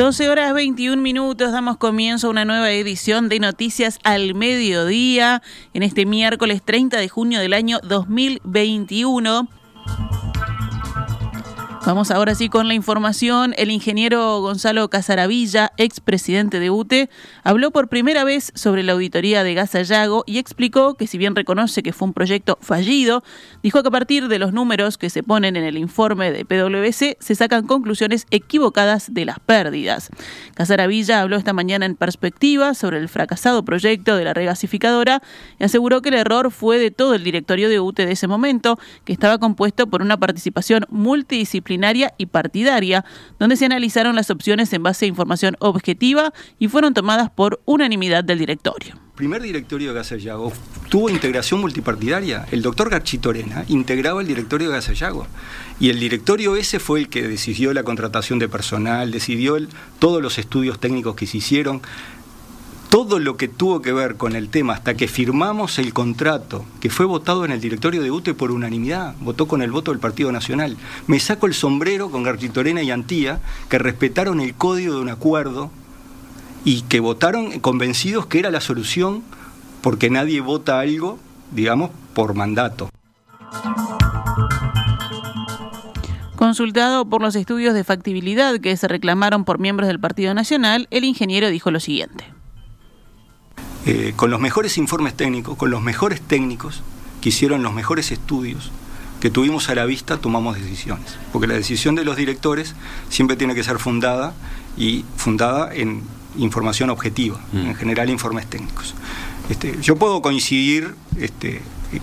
12 horas 21 minutos, damos comienzo a una nueva edición de Noticias al Mediodía en este miércoles 30 de junio del año 2021. Vamos ahora sí con la información. El ingeniero Gonzalo Casaravilla, expresidente de UTE, habló por primera vez sobre la auditoría de Gasallago y explicó que si bien reconoce que fue un proyecto fallido, dijo que a partir de los números que se ponen en el informe de PwC se sacan conclusiones equivocadas de las pérdidas. Casaravilla habló esta mañana en perspectiva sobre el fracasado proyecto de la regasificadora y aseguró que el error fue de todo el directorio de UTE de ese momento, que estaba compuesto por una participación multidisciplinaria y partidaria, donde se analizaron las opciones en base a información objetiva y fueron tomadas por unanimidad del directorio primer directorio de Gasallago tuvo integración multipartidaria. El doctor Garchitorena integraba el directorio de Gasallago. Y el directorio ese fue el que decidió la contratación de personal, decidió todos los estudios técnicos que se hicieron todo lo que tuvo que ver con el tema hasta que firmamos el contrato, que fue votado en el directorio de UTE por unanimidad, votó con el voto del Partido Nacional. Me saco el sombrero con Garchitorena y Antía, que respetaron el código de un acuerdo y que votaron convencidos que era la solución, porque nadie vota algo, digamos, por mandato. Consultado por los estudios de factibilidad que se reclamaron por miembros del Partido Nacional, el ingeniero dijo lo siguiente. Eh, con los mejores informes técnicos, con los mejores técnicos que hicieron los mejores estudios que tuvimos a la vista, tomamos decisiones. Porque la decisión de los directores siempre tiene que ser fundada y fundada en información objetiva, mm. en general informes técnicos. Este, yo puedo coincidir este,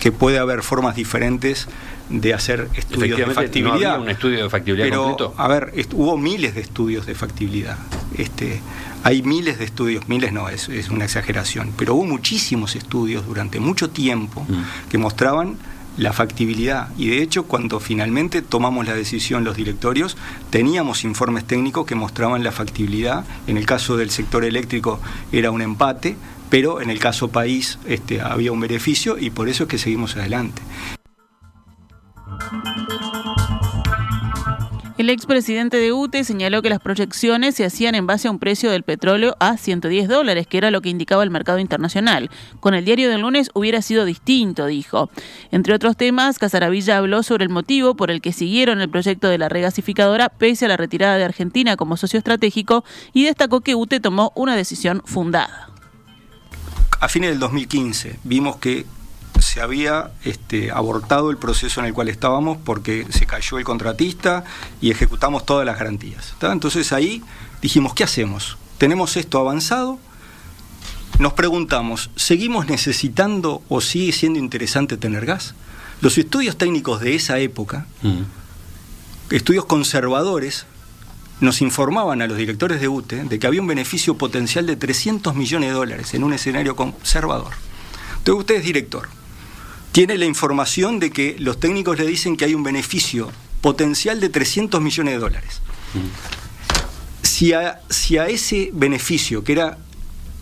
que puede haber formas diferentes de hacer estudios de factibilidad. un estudio de factibilidad pero, A ver, hubo miles de estudios de factibilidad. Este, hay miles de estudios, miles no, es, es una exageración, pero hubo muchísimos estudios durante mucho tiempo mm. que mostraban la factibilidad. Y de hecho, cuando finalmente tomamos la decisión los directorios, teníamos informes técnicos que mostraban la factibilidad. En el caso del sector eléctrico era un empate, pero en el caso país este, había un beneficio y por eso es que seguimos adelante. El expresidente de UTE señaló que las proyecciones se hacían en base a un precio del petróleo a 110 dólares, que era lo que indicaba el mercado internacional. Con el diario del lunes hubiera sido distinto, dijo. Entre otros temas, Casaravilla habló sobre el motivo por el que siguieron el proyecto de la regasificadora pese a la retirada de Argentina como socio estratégico y destacó que UTE tomó una decisión fundada. A fines del 2015 vimos que se había este, abortado el proceso en el cual estábamos porque se cayó el contratista y ejecutamos todas las garantías. Entonces ahí dijimos, ¿qué hacemos? Tenemos esto avanzado, nos preguntamos, ¿seguimos necesitando o sigue siendo interesante tener gas? Los estudios técnicos de esa época, mm. estudios conservadores, nos informaban a los directores de UTE de que había un beneficio potencial de 300 millones de dólares en un escenario conservador. Entonces usted es director, tiene la información de que los técnicos le dicen que hay un beneficio potencial de 300 millones de dólares. Si, a, ese beneficio, que era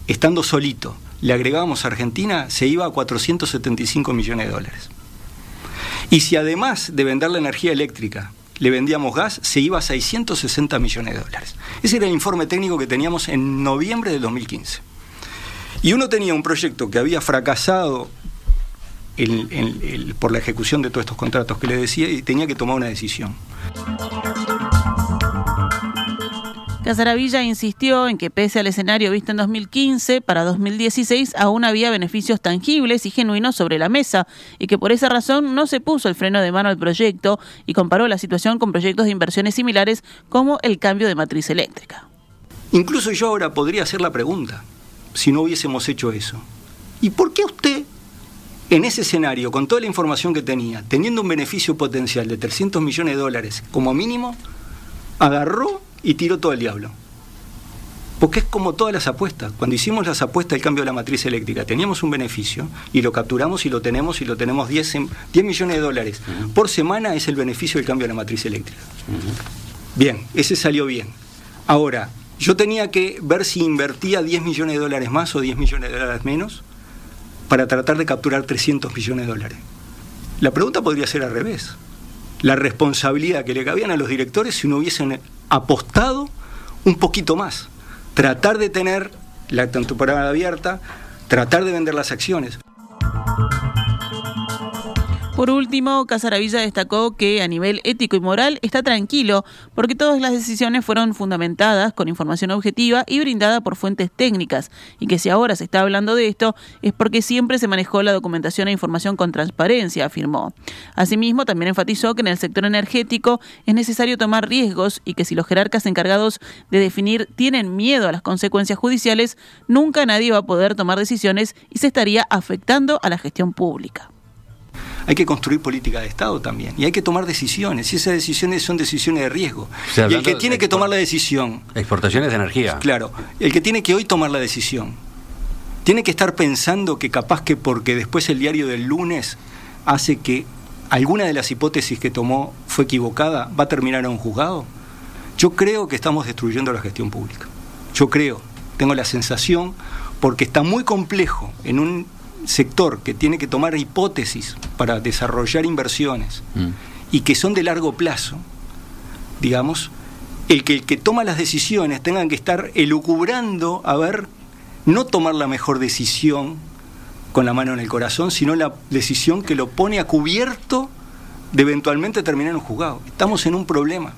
estando solito, le agregábamos a Argentina, se iba a 475 millones de dólares. Y si además de vender la energía eléctrica le vendíamos gas, se iba a 660 millones de dólares. Ese era el informe técnico que teníamos en noviembre del 2015. Y uno tenía un proyecto que había fracasado por la ejecución de todos estos contratos que le decía y tenía que tomar una decisión. Casaravilla insistió en que pese al escenario visto en 2015, para 2016 aún había beneficios tangibles y genuinos sobre la mesa y que por esa razón no se puso el freno de mano al proyecto y comparó la situación con proyectos de inversiones similares como el cambio de matriz eléctrica. Incluso yo ahora podría hacer la pregunta, si no hubiésemos hecho eso. ¿Y por qué usted en ese escenario, con toda la información que tenía, teniendo un beneficio potencial de 300 millones de dólares como mínimo, agarró y tiró todo el diablo. Porque es como todas las apuestas. Cuando hicimos las apuestas del cambio de la matriz eléctrica, teníamos un beneficio y lo capturamos y lo tenemos y lo tenemos 10, 10 millones de dólares. Por semana es el beneficio del cambio de la matriz eléctrica. Bien, ese salió bien. Ahora, yo tenía que ver si invertía 10 millones de dólares más o 10 millones de dólares menos para tratar de capturar 300 millones de dólares. La pregunta podría ser al revés. La responsabilidad que le cabían a los directores si no hubiesen apostado un poquito más. Tratar de tener la temporada abierta, tratar de vender las acciones. Por último, Casaravilla destacó que a nivel ético y moral está tranquilo porque todas las decisiones fueron fundamentadas con información objetiva y brindada por fuentes técnicas y que si ahora se está hablando de esto es porque siempre se manejó la documentación e información con transparencia, afirmó. Asimismo, también enfatizó que en el sector energético es necesario tomar riesgos y que si los jerarcas encargados de definir tienen miedo a las consecuencias judiciales, nunca nadie va a poder tomar decisiones y se estaría afectando a la gestión pública hay que construir política de Estado también y hay que tomar decisiones y esas decisiones son decisiones de riesgo. y el que tiene que tomar la decisión... Exportaciones de energía. Claro, el que tiene que hoy tomar la decisión, tiene que estar pensando que capaz que porque después el diario del lunes hace que alguna de las hipótesis que tomó fue equivocada, va a terminar en un juzgado. Yo creo que estamos destruyendo la gestión pública. Yo creo, tengo la sensación, porque está muy complejo en un sector que tiene que tomar hipótesis para desarrollar inversiones mm. y que son de largo plazo, digamos, el que el que toma las decisiones tengan que estar elucubrando a ver, no tomar la mejor decisión con la mano en el corazón, sino la decisión que lo pone a cubierto de eventualmente terminar en un juzgado. Estamos en un problema.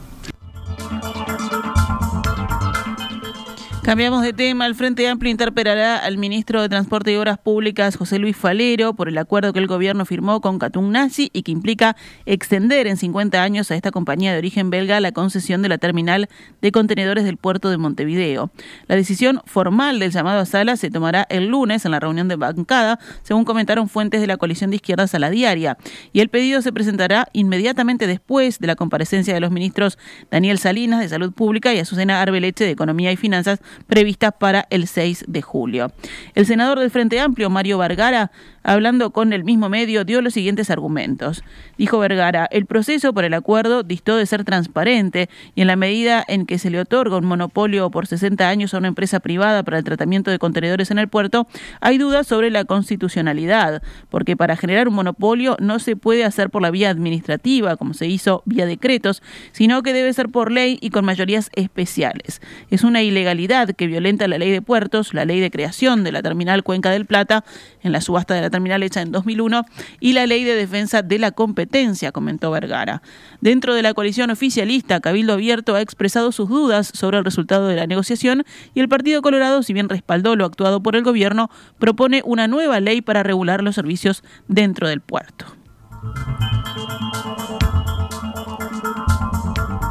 Cambiamos de tema. El Frente Amplio interpelará al ministro de Transporte y Obras Públicas, José Luis Falero, por el acuerdo que el gobierno firmó con Nazi y que implica extender en 50 años a esta compañía de origen belga la concesión de la terminal de contenedores del puerto de Montevideo. La decisión formal del llamado a sala se tomará el lunes en la reunión de bancada, según comentaron fuentes de la coalición de izquierdas a la diaria. Y el pedido se presentará inmediatamente después de la comparecencia de los ministros Daniel Salinas de Salud Pública y Azucena Arbeleche de Economía y Finanzas previstas para el 6 de julio. El senador del Frente Amplio, Mario Vargara, hablando con el mismo medio, dio los siguientes argumentos. Dijo Vergara, el proceso por el acuerdo distó de ser transparente y en la medida en que se le otorga un monopolio por 60 años a una empresa privada para el tratamiento de contenedores en el puerto, hay dudas sobre la constitucionalidad, porque para generar un monopolio no se puede hacer por la vía administrativa, como se hizo vía decretos, sino que debe ser por ley y con mayorías especiales. Es una ilegalidad que violenta la ley de puertos, la ley de creación de la terminal Cuenca del Plata, en la subasta de la terminal hecha en 2001 y la ley de defensa de la competencia, comentó Vergara. Dentro de la coalición oficialista, Cabildo Abierto ha expresado sus dudas sobre el resultado de la negociación y el Partido Colorado, si bien respaldó lo actuado por el gobierno, propone una nueva ley para regular los servicios dentro del puerto.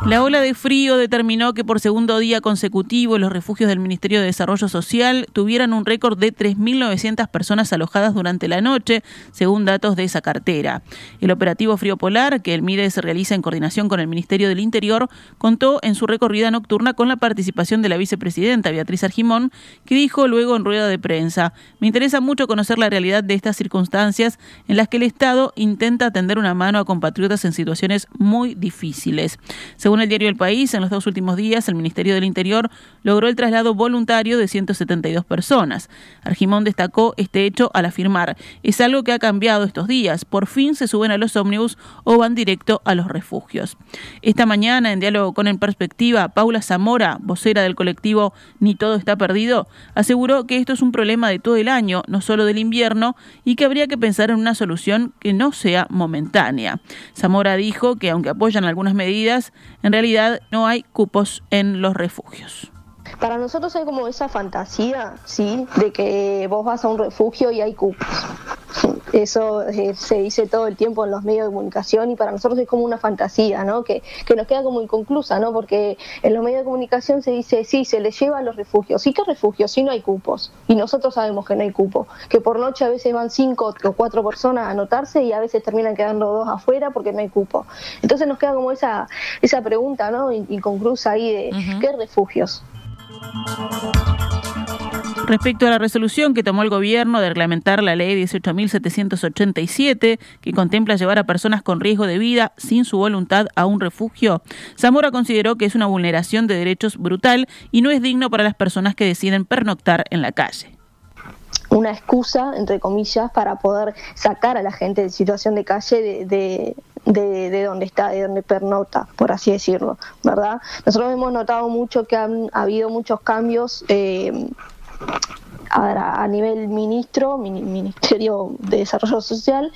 La ola de frío determinó que por segundo día consecutivo los refugios del Ministerio de Desarrollo Social tuvieran un récord de 3.900 personas alojadas durante la noche, según datos de esa cartera. El operativo Frío Polar, que el MIDE se realiza en coordinación con el Ministerio del Interior, contó en su recorrida nocturna con la participación de la vicepresidenta Beatriz Argimón, que dijo luego en rueda de prensa, me interesa mucho conocer la realidad de estas circunstancias en las que el Estado intenta tender una mano a compatriotas en situaciones muy difíciles. El diario El País, en los dos últimos días, el Ministerio del Interior logró el traslado voluntario de 172 personas. Argimón destacó este hecho al afirmar, es algo que ha cambiado estos días, por fin se suben a los ómnibus o van directo a los refugios. Esta mañana, en diálogo con En Perspectiva, Paula Zamora, vocera del colectivo Ni Todo Está Perdido, aseguró que esto es un problema de todo el año, no solo del invierno, y que habría que pensar en una solución que no sea momentánea. Zamora dijo que aunque apoyan algunas medidas, en realidad no hay cupos en los refugios. Para nosotros hay como esa fantasía, ¿sí? De que vos vas a un refugio y hay cupos. Eso eh, se dice todo el tiempo en los medios de comunicación y para nosotros es como una fantasía, ¿no? Que, que nos queda como inconclusa, ¿no? Porque en los medios de comunicación se dice, sí, se les lleva a los refugios. ¿Sí qué refugios? Sí no hay cupos. Y nosotros sabemos que no hay cupo. Que por noche a veces van cinco o cuatro personas a anotarse y a veces terminan quedando dos afuera porque no hay cupo. Entonces nos queda como esa, esa pregunta, ¿no? Inconclusa ahí de, ¿qué refugios? Respecto a la resolución que tomó el gobierno de reglamentar la ley 18.787, que contempla llevar a personas con riesgo de vida sin su voluntad a un refugio, Zamora consideró que es una vulneración de derechos brutal y no es digno para las personas que deciden pernoctar en la calle. Una excusa, entre comillas, para poder sacar a la gente de situación de calle de, de donde está, de donde pernota, por así decirlo, ¿verdad? Nosotros hemos notado mucho que han habido muchos cambios. Eh, a, a, nivel ministro, Ministerio de Desarrollo Social,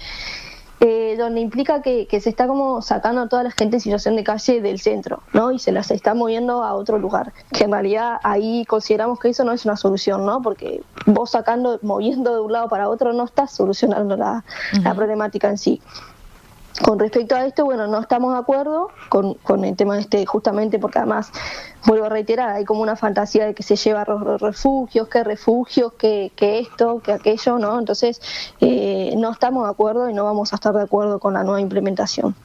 eh, donde implica que, se está como sacando a toda la gente en situación de calle del centro, ¿no? Y se las está moviendo a otro lugar. Que en realidad ahí consideramos que eso no es una solución, ¿no? Porque vos sacando, moviendo de un lado para otro no estás solucionando la, la problemática en sí. Con respecto a esto, bueno, no estamos de acuerdo con, con el tema de este, justamente porque además, vuelvo a reiterar, hay como una fantasía de que se lleva refugios, que refugios, que, que esto, que aquello, ¿no? Entonces, eh, no estamos de acuerdo y no vamos a estar de acuerdo con la nueva implementación.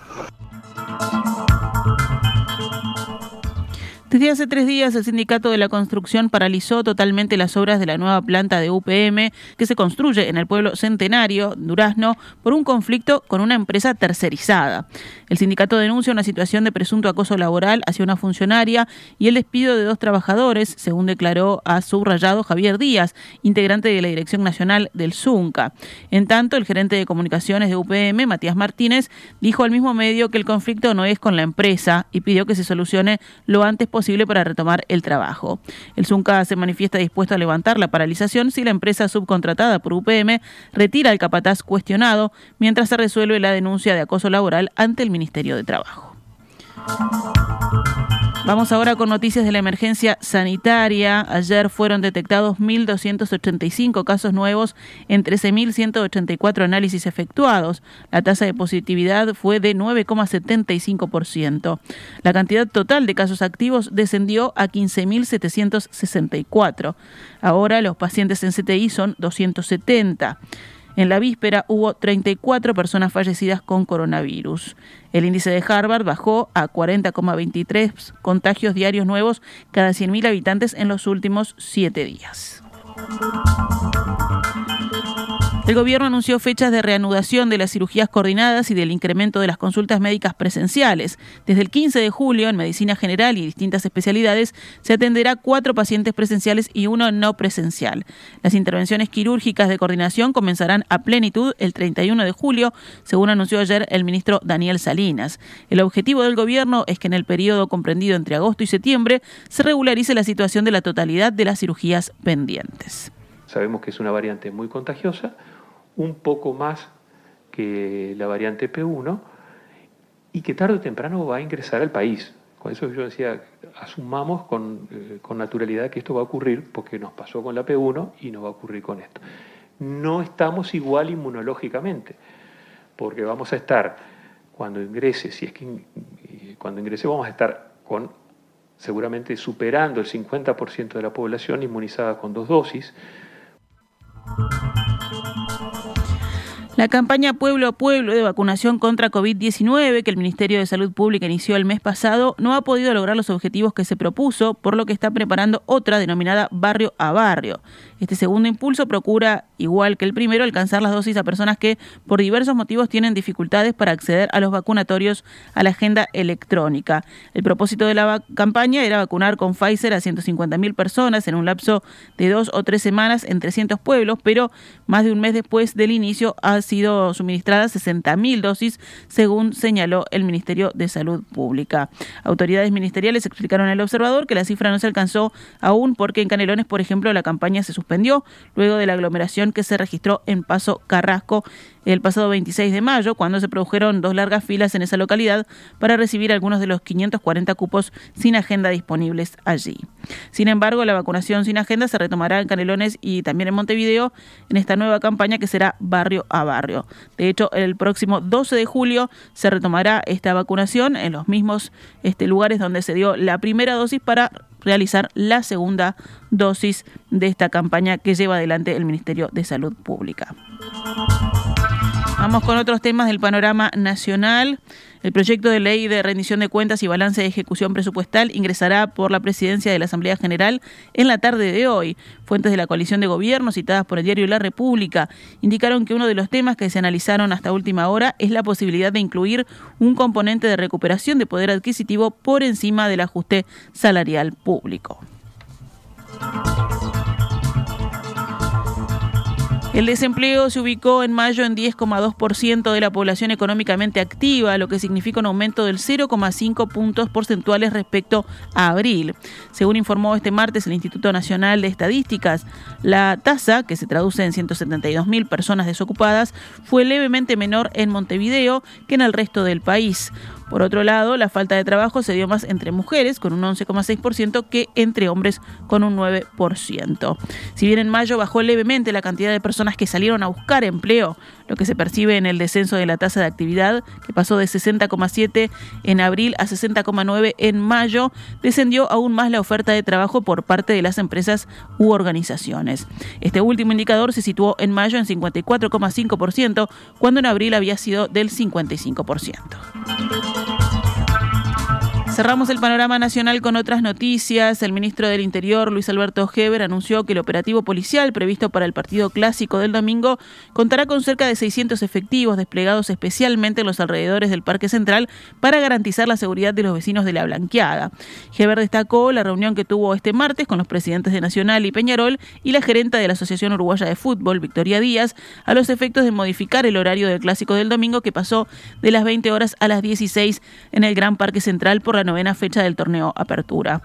Desde hace tres días, el sindicato de la construcción paralizó totalmente las obras de la nueva planta de UPM que se construye en el pueblo centenario, Durazno, por un conflicto con una empresa tercerizada. El sindicato denuncia una situación de presunto acoso laboral hacia una funcionaria y el despido de dos trabajadores, según declaró a subrayado Javier Díaz, integrante de la Dirección Nacional del ZUNCA. En tanto, el gerente de comunicaciones de UPM, Matías Martínez, dijo al mismo medio que el conflicto no es con la empresa y pidió que se solucione lo antes posible posible para retomar el trabajo. El Zunca se manifiesta dispuesto a levantar la paralización si la empresa subcontratada por UPM retira el capataz cuestionado mientras se resuelve la denuncia de acoso laboral ante el Ministerio de Trabajo. Vamos ahora con noticias de la emergencia sanitaria. Ayer fueron detectados 1.285 casos nuevos en 13.184 análisis efectuados. La tasa de positividad fue de 9,75%. La cantidad total de casos activos descendió a 15.764. Ahora los pacientes en CTI son 270. En la víspera hubo 34 personas fallecidas con coronavirus. El índice de Harvard bajó a 40,23 contagios diarios nuevos cada 100.000 habitantes en los últimos siete días. El gobierno anunció fechas de reanudación de las cirugías coordinadas y del incremento de las consultas médicas presenciales. Desde el 15 de julio, en medicina general y distintas especialidades, se atenderá cuatro pacientes presenciales y uno no presencial. Las intervenciones quirúrgicas de coordinación comenzarán a plenitud el 31 de julio, según anunció ayer el ministro Daniel Salinas. El objetivo del gobierno es que en el periodo comprendido entre agosto y septiembre se regularice la situación de la totalidad de las cirugías pendientes. Sabemos que es una variante muy contagiosa un poco más que la variante P1 y que tarde o temprano va a ingresar al país. Con eso yo decía, asumamos con, eh, con, naturalidad que esto va a ocurrir porque nos pasó con la P1 y no va a ocurrir con esto. No estamos igual inmunológicamente, porque vamos a estar, cuando ingrese, si es que eh, cuando ingrese vamos a estar con seguramente superando el 50% de la población inmunizada con dos dosis. La campaña Pueblo a Pueblo de vacunación contra COVID-19 que el Ministerio de Salud Pública inició el mes pasado no ha podido lograr los objetivos que se propuso, por lo que está preparando otra denominada Barrio a Barrio. Este segundo impulso procura, igual que el primero, alcanzar las dosis a personas que por diversos motivos tienen dificultades para acceder a los vacunatorios a la agenda electrónica. El propósito de la campaña era vacunar con Pfizer a 150.000 personas en un lapso de dos o tres semanas en 300 pueblos, pero más de un mes después del inicio ha sido suministradas 60.000 dosis, según señaló el Ministerio de Salud Pública. Autoridades ministeriales explicaron al observador que la cifra no se alcanzó aún porque en Canelones, por ejemplo, la campaña se suspendió luego de la aglomeración que se registró en Paso Carrasco el pasado 26 de mayo, cuando se produjeron dos largas filas en esa localidad para recibir algunos de los 540 cupos sin agenda disponibles allí. Sin embargo, la vacunación sin agenda se retomará en Canelones y también en Montevideo en esta nueva campaña que será barrio a barrio. De hecho, el próximo 12 de julio se retomará esta vacunación en los mismos este, lugares donde se dio la primera dosis para realizar la segunda dosis de esta campaña que lleva adelante el Ministerio de Salud Pública. Vamos con otros temas del panorama nacional. El proyecto de ley de rendición de cuentas y balance de ejecución presupuestal ingresará por la presidencia de la Asamblea General en la tarde de hoy. Fuentes de la coalición de gobierno citadas por el diario La República indicaron que uno de los temas que se analizaron hasta última hora es la posibilidad de incluir un componente de recuperación de poder adquisitivo por encima del ajuste salarial público. El desempleo se ubicó en mayo en 10,2% de la población económicamente activa, lo que significa un aumento del 0,5 puntos porcentuales respecto a abril. Según informó este martes el Instituto Nacional de Estadísticas, la tasa, que se traduce en 172 mil personas desocupadas, fue levemente menor en Montevideo que en el resto del país. Por otro lado, la falta de trabajo se dio más entre mujeres, con un 11,6%, que entre hombres, con un 9%. Si bien en mayo bajó levemente la cantidad de personas que salieron a buscar empleo, lo que se percibe en el descenso de la tasa de actividad, que pasó de 60,7 en abril a 60,9 en mayo, descendió aún más la oferta de trabajo por parte de las empresas u organizaciones. Este último indicador se situó en mayo en 54,5%, cuando en abril había sido del 55%. Thank you. Cerramos el panorama nacional con otras noticias. El ministro del Interior, Luis Alberto Heber, anunció que el operativo policial previsto para el partido clásico del domingo contará con cerca de 600 efectivos desplegados especialmente en los alrededores del Parque Central para garantizar la seguridad de los vecinos de la Blanqueada. Heber destacó la reunión que tuvo este martes con los presidentes de Nacional y Peñarol y la gerenta de la Asociación Uruguaya de Fútbol, Victoria Díaz, a los efectos de modificar el horario del clásico del domingo que pasó de las 20 horas a las 16 en el Gran Parque Central por la novena fecha del torneo Apertura.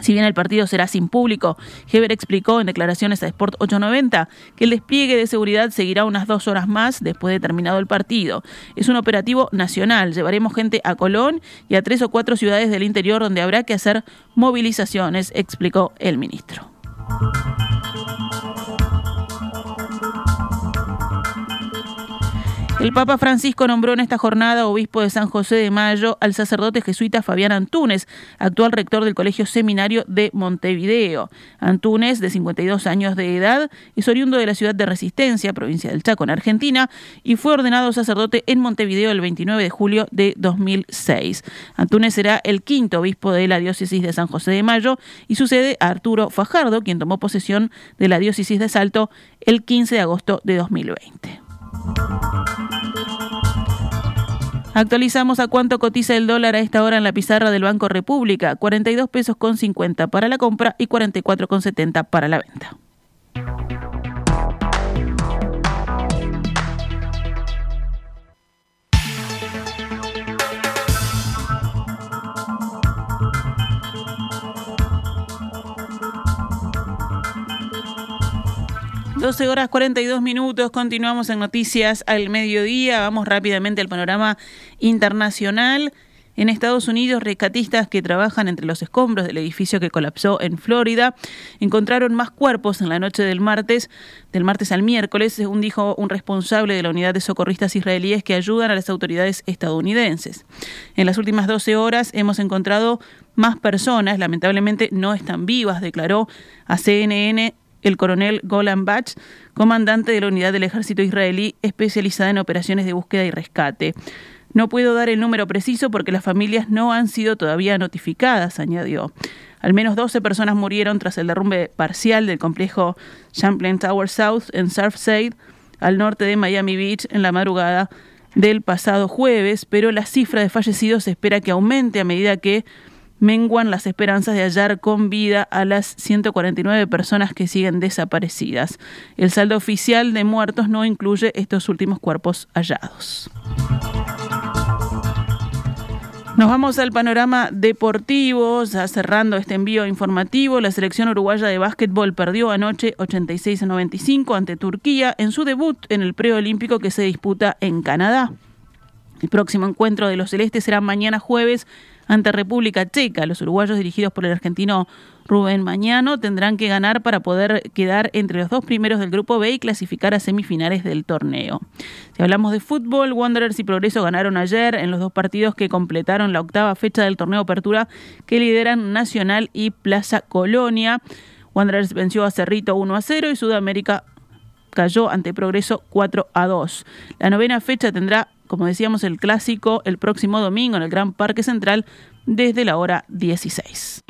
Si bien el partido será sin público, Heber explicó en declaraciones a Sport 890 que el despliegue de seguridad seguirá unas dos horas más después de terminado el partido. Es un operativo nacional. Llevaremos gente a Colón y a tres o cuatro ciudades del interior donde habrá que hacer movilizaciones, explicó el ministro. El Papa Francisco nombró en esta jornada obispo de San José de Mayo al sacerdote jesuita Fabián Antunes, actual rector del Colegio Seminario de Montevideo. Antunes, de 52 años de edad, es oriundo de la ciudad de Resistencia, provincia del Chaco, en Argentina, y fue ordenado sacerdote en Montevideo el 29 de julio de 2006. Antunes será el quinto obispo de la diócesis de San José de Mayo y sucede a Arturo Fajardo, quien tomó posesión de la diócesis de Salto el 15 de agosto de 2020. Actualizamos a cuánto cotiza el dólar a esta hora en la pizarra del Banco República, 42 pesos con 50 para la compra y 44 con 70 para la venta. 12 horas 42 minutos, continuamos en Noticias al Mediodía, vamos rápidamente al panorama internacional. En Estados Unidos, rescatistas que trabajan entre los escombros del edificio que colapsó en Florida encontraron más cuerpos en la noche del martes, del martes al miércoles, según dijo un responsable de la unidad de socorristas israelíes que ayudan a las autoridades estadounidenses. En las últimas 12 horas hemos encontrado más personas, lamentablemente no están vivas, declaró a CNN el coronel Golan Bach, comandante de la unidad del ejército israelí especializada en operaciones de búsqueda y rescate. No puedo dar el número preciso porque las familias no han sido todavía notificadas, añadió. Al menos 12 personas murieron tras el derrumbe parcial del complejo Champlain Tower South en Surfside, al norte de Miami Beach, en la madrugada del pasado jueves, pero la cifra de fallecidos se espera que aumente a medida que menguan las esperanzas de hallar con vida a las 149 personas que siguen desaparecidas. El saldo oficial de muertos no incluye estos últimos cuerpos hallados. Nos vamos al panorama deportivo, ya cerrando este envío informativo. La selección uruguaya de básquetbol perdió anoche 86 a 95 ante Turquía en su debut en el preolímpico que se disputa en Canadá. El próximo encuentro de los celestes será mañana jueves ante República Checa. Los uruguayos dirigidos por el argentino Rubén Mañano tendrán que ganar para poder quedar entre los dos primeros del grupo B y clasificar a semifinales del torneo. Si hablamos de fútbol, Wanderers y Progreso ganaron ayer en los dos partidos que completaron la octava fecha del torneo Apertura que lideran Nacional y Plaza Colonia. Wanderers venció a Cerrito 1 a 0 y Sudamérica cayó ante Progreso 4 a 2. La novena fecha tendrá como decíamos, el clásico el próximo domingo en el Gran Parque Central desde la hora 16.